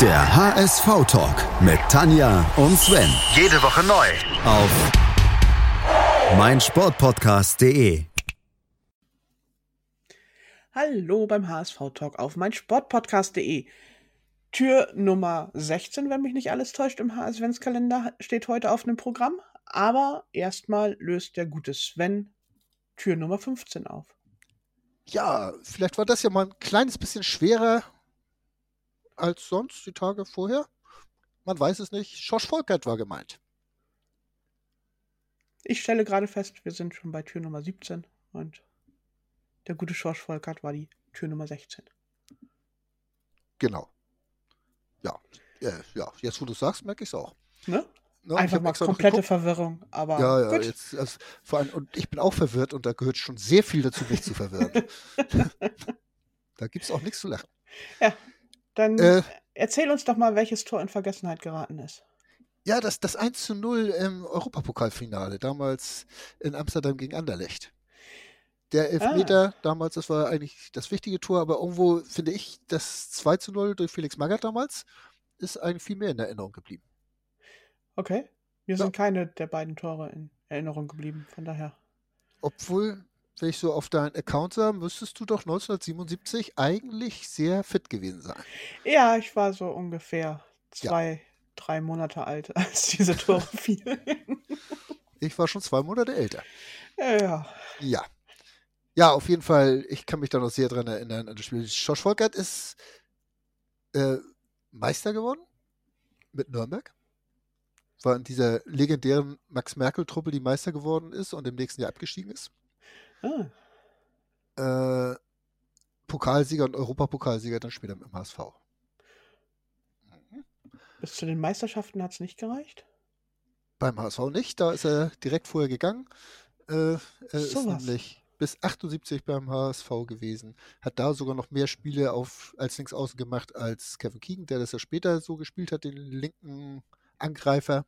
Der HSV-Talk mit Tanja und Sven. Jede Woche neu. Auf meinsportpodcast.de. Hallo beim HSV-Talk auf meinsportpodcast.de. Tür Nummer 16, wenn mich nicht alles täuscht, im HSV-Kalender steht heute auf dem Programm. Aber erstmal löst der gute Sven Tür Nummer 15 auf. Ja, vielleicht war das ja mal ein kleines bisschen schwerer als sonst die Tage vorher. Man weiß es nicht. Schorsch Volkert war gemeint. Ich stelle gerade fest, wir sind schon bei Tür Nummer 17 und der gute Schorsch Volkert war die Tür Nummer 16. Genau. Ja, äh, ja. jetzt wo du sagst, merke ich es auch. Ne? Ne, Einfach mal komplette Verwirrung, aber ja, ja, gut. jetzt, also, vor allem, und ich bin auch verwirrt und da gehört schon sehr viel dazu, mich zu verwirren. da gibt es auch nichts zu lachen. Ja, dann Äh, erzähl uns doch mal, welches Tor in Vergessenheit geraten ist. Ja, das, das 1 zu 0 im Europapokalfinale, damals in Amsterdam gegen Anderlecht. Der Elfmeter damals, das war eigentlich das wichtige Tor, aber irgendwo finde ich, das 2 zu 0 durch Felix Magath damals ist eigentlich viel mehr in Erinnerung geblieben. Okay. Mir Ja. sind keine der beiden Tore in Erinnerung geblieben, von daher. Obwohl, wenn ich so auf deinen Account sah, müsstest du doch 1977 eigentlich sehr fit gewesen sein. Ja, ich war so ungefähr zwei, drei Monate alt, als diese Tore fielen. Ich war schon zwei Monate älter. ja. Ja. Ja, auf jeden Fall, ich kann mich da noch sehr dran erinnern an das Spiel. Schorsch Volkert ist äh, Meister geworden mit Nürnberg. War in dieser legendären Max-Merkel-Truppe, die Meister geworden ist und im nächsten Jahr abgestiegen ist. Ah, Äh, Pokalsieger und Europapokalsieger dann später mit dem HSV. bis zu den Meisterschaften hat es nicht gereicht. Beim HSV nicht, da ist er direkt vorher gegangen. Äh, er ist Sowas. nämlich bis 78 beim HSV gewesen. Hat da sogar noch mehr Spiele auf, als Linksaußen gemacht als Kevin Keegan, der das ja später so gespielt hat, den linken Angreifer.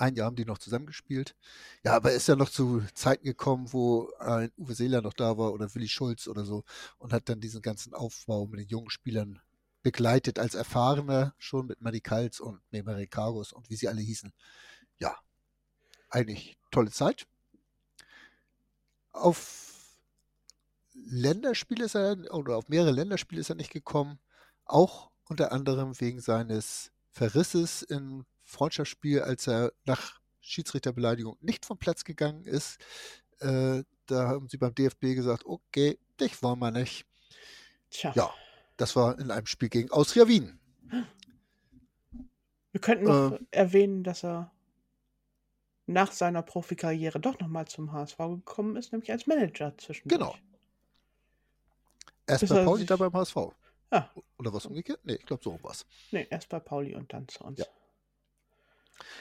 Ein Jahr haben die noch zusammengespielt. Ja, aber er ist ja noch zu Zeiten gekommen, wo ein Uwe Seeler noch da war oder Willi Schulz oder so und hat dann diesen ganzen Aufbau mit den jungen Spielern begleitet als Erfahrener, schon mit Madi Kals und Memari Kargos und wie sie alle hießen. Ja, eigentlich tolle Zeit. Auf Länderspiele ist er, oder auf mehrere Länderspiele ist er nicht gekommen. Auch unter anderem wegen seines Verrisses im Freundschaftsspiel, als er nach Schiedsrichterbeleidigung nicht vom Platz gegangen ist. Äh, da haben sie beim DFB gesagt, okay, dich wollen wir nicht. Tja. Ja, das war in einem Spiel gegen Austria Wien. Wir könnten noch Ähm. erwähnen, dass er nach seiner Profikarriere doch nochmal zum HSV gekommen ist, nämlich als Manager zwischendurch. Genau. Erst Bis bei er Pauli, dann beim HSV. Ah, Oder was umgekehrt? Nee, ich glaube, so was. nee, erst bei Pauli und dann zu uns. Ja.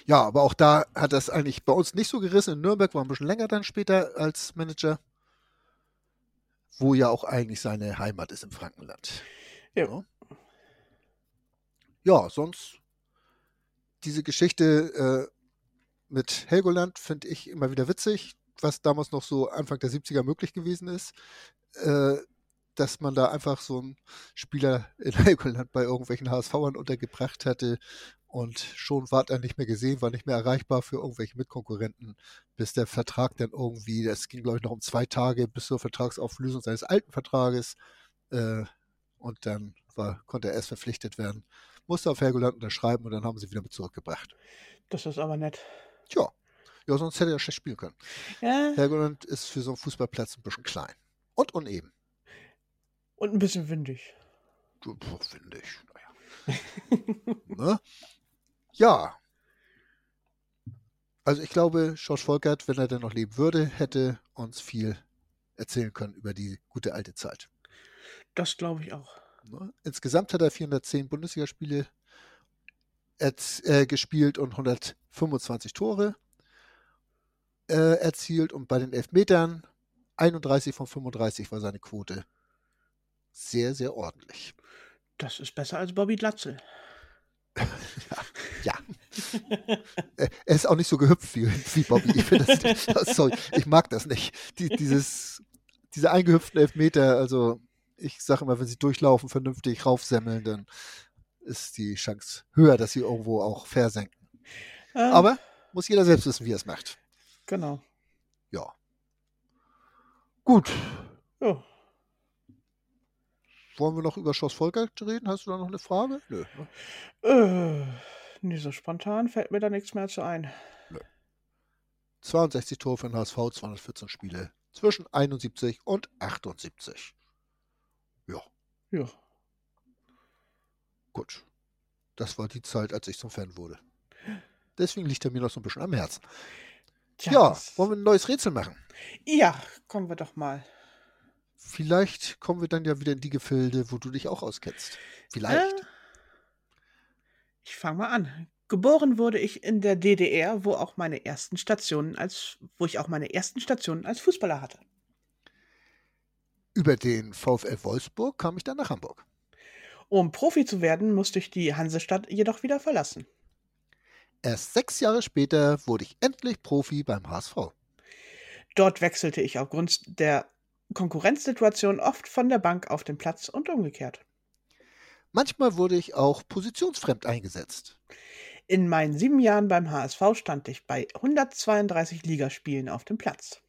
Ja, aber auch da hat das eigentlich bei uns nicht so gerissen. In Nürnberg war ein bisschen länger dann später als Manager, wo ja auch eigentlich seine Heimat ist im Frankenland. Ja. Ja, ja sonst diese Geschichte äh, mit Helgoland finde ich immer wieder witzig, was damals noch so Anfang der 70er möglich gewesen ist. Äh, dass man da einfach so einen Spieler in Helgoland bei irgendwelchen HSVern untergebracht hatte und schon war er nicht mehr gesehen, war nicht mehr erreichbar für irgendwelche Mitkonkurrenten, bis der Vertrag dann irgendwie, das ging glaube ich noch um zwei Tage bis zur Vertragsauflösung seines alten Vertrages äh, und dann war, konnte er erst verpflichtet werden, musste auf Helgoland unterschreiben und dann haben sie wieder mit zurückgebracht. Das ist aber nett. Tja, ja, sonst hätte er schlecht spielen können. Ja, Helgoland ist für so einen Fußballplatz ein bisschen klein und uneben. und ein bisschen windig. Ich. Naja. ne? Ja. Also ich glaube, George Volkert, wenn er denn noch leben würde, hätte uns viel erzählen können über die gute alte Zeit. Das glaube ich auch. Ne? Insgesamt hat er 410 Bundesligaspiele äh, gespielt und 125 Tore äh, erzielt und bei den Elfmetern 31 von 35 war seine Quote. Sehr, sehr ordentlich. Das ist besser als Bobby Glatzel. Ja. Er ist auch nicht so gehüpft wie, wie Bobby. Ich das, sorry, ich mag das nicht. Die, dieses, diese eingehüpften Elfmeter, also ich sage immer, wenn sie durchlaufen, vernünftig raufsemmeln, dann ist die Chance höher, dass sie irgendwo auch versenken. Äh, Aber muss jeder selbst wissen, wie er es macht. Genau. Ja. Gut. Ja. Wollen wir noch über Schloss Volkert reden? Hast du da noch eine Frage? Nö. ne? Äh, nee, so spontan fällt mir da nichts mehr zu ein. 62 Tore für den HSV, 214 Spiele zwischen 71 und 78. Ja, Ja. gut. Das war die Zeit, als ich zum Fan wurde. Deswegen liegt er mir noch so ein bisschen am Herzen. Tja, Ja, wollen wir ein neues Rätsel machen? ja, kommen wir doch mal. Vielleicht kommen wir dann ja wieder in die Gefilde, wo du dich auch auskennst. Vielleicht. Äh, ich fange mal an. Geboren wurde ich in der DDR, wo auch meine ersten Stationen als, wo ich auch meine ersten Stationen als Fußballer hatte. Über den VfL Wolfsburg kam ich dann nach Hamburg. Um Profi zu werden, musste ich die Hansestadt jedoch wieder verlassen. Erst sechs Jahre später wurde ich endlich Profi beim HSV. Dort wechselte ich aufgrund der Konkurrenzsituation oft von der Bank auf den Platz und umgekehrt. Manchmal wurde ich auch positionsfremd eingesetzt. In meinen sieben Jahren beim HSV stand ich bei 132 Ligaspielen auf dem Platz.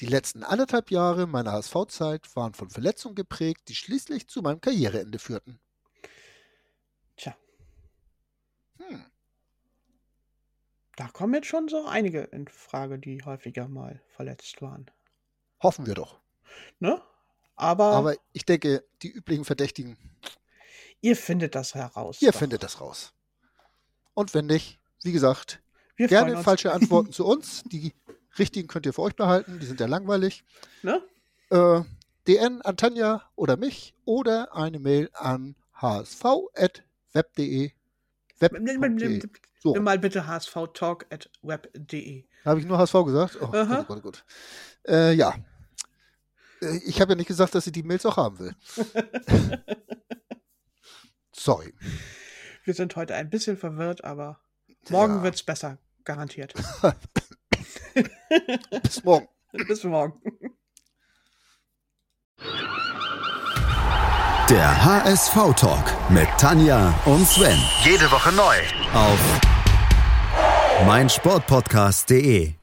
Die letzten anderthalb Jahre meiner HSV-Zeit waren von Verletzungen geprägt, die schließlich zu meinem Karriereende führten. Tja, Hm. da kommen jetzt schon so einige in Frage, die häufiger mal verletzt waren. Hoffen wir doch. Ne? Aber, Aber ich denke, die üblichen Verdächtigen, ihr findet das heraus. ihr doch. findet das raus. Und wenn nicht, wie gesagt, Wir gerne falsche Antworten zu uns. Die richtigen könnt ihr für euch behalten, die sind ja langweilig. Ne? Äh, DN an Tanja oder mich oder eine Mail an hsv.web.de. Web.de. So, Nimm mal bitte hsvtalk.web.de. habe ich nur HSV gesagt? Oh, Aha. gut, gut, gut. Äh, ja. Äh, Ich habe ja nicht gesagt, dass sie die Mails auch haben will. Sorry. Wir sind heute ein bisschen verwirrt, aber morgen Ja. wird's besser. Garantiert. Bis morgen. Bis morgen. Der HSV-Talk mit Tanja und Sven. Jede Woche neu. Auf meinsportpodcast.de.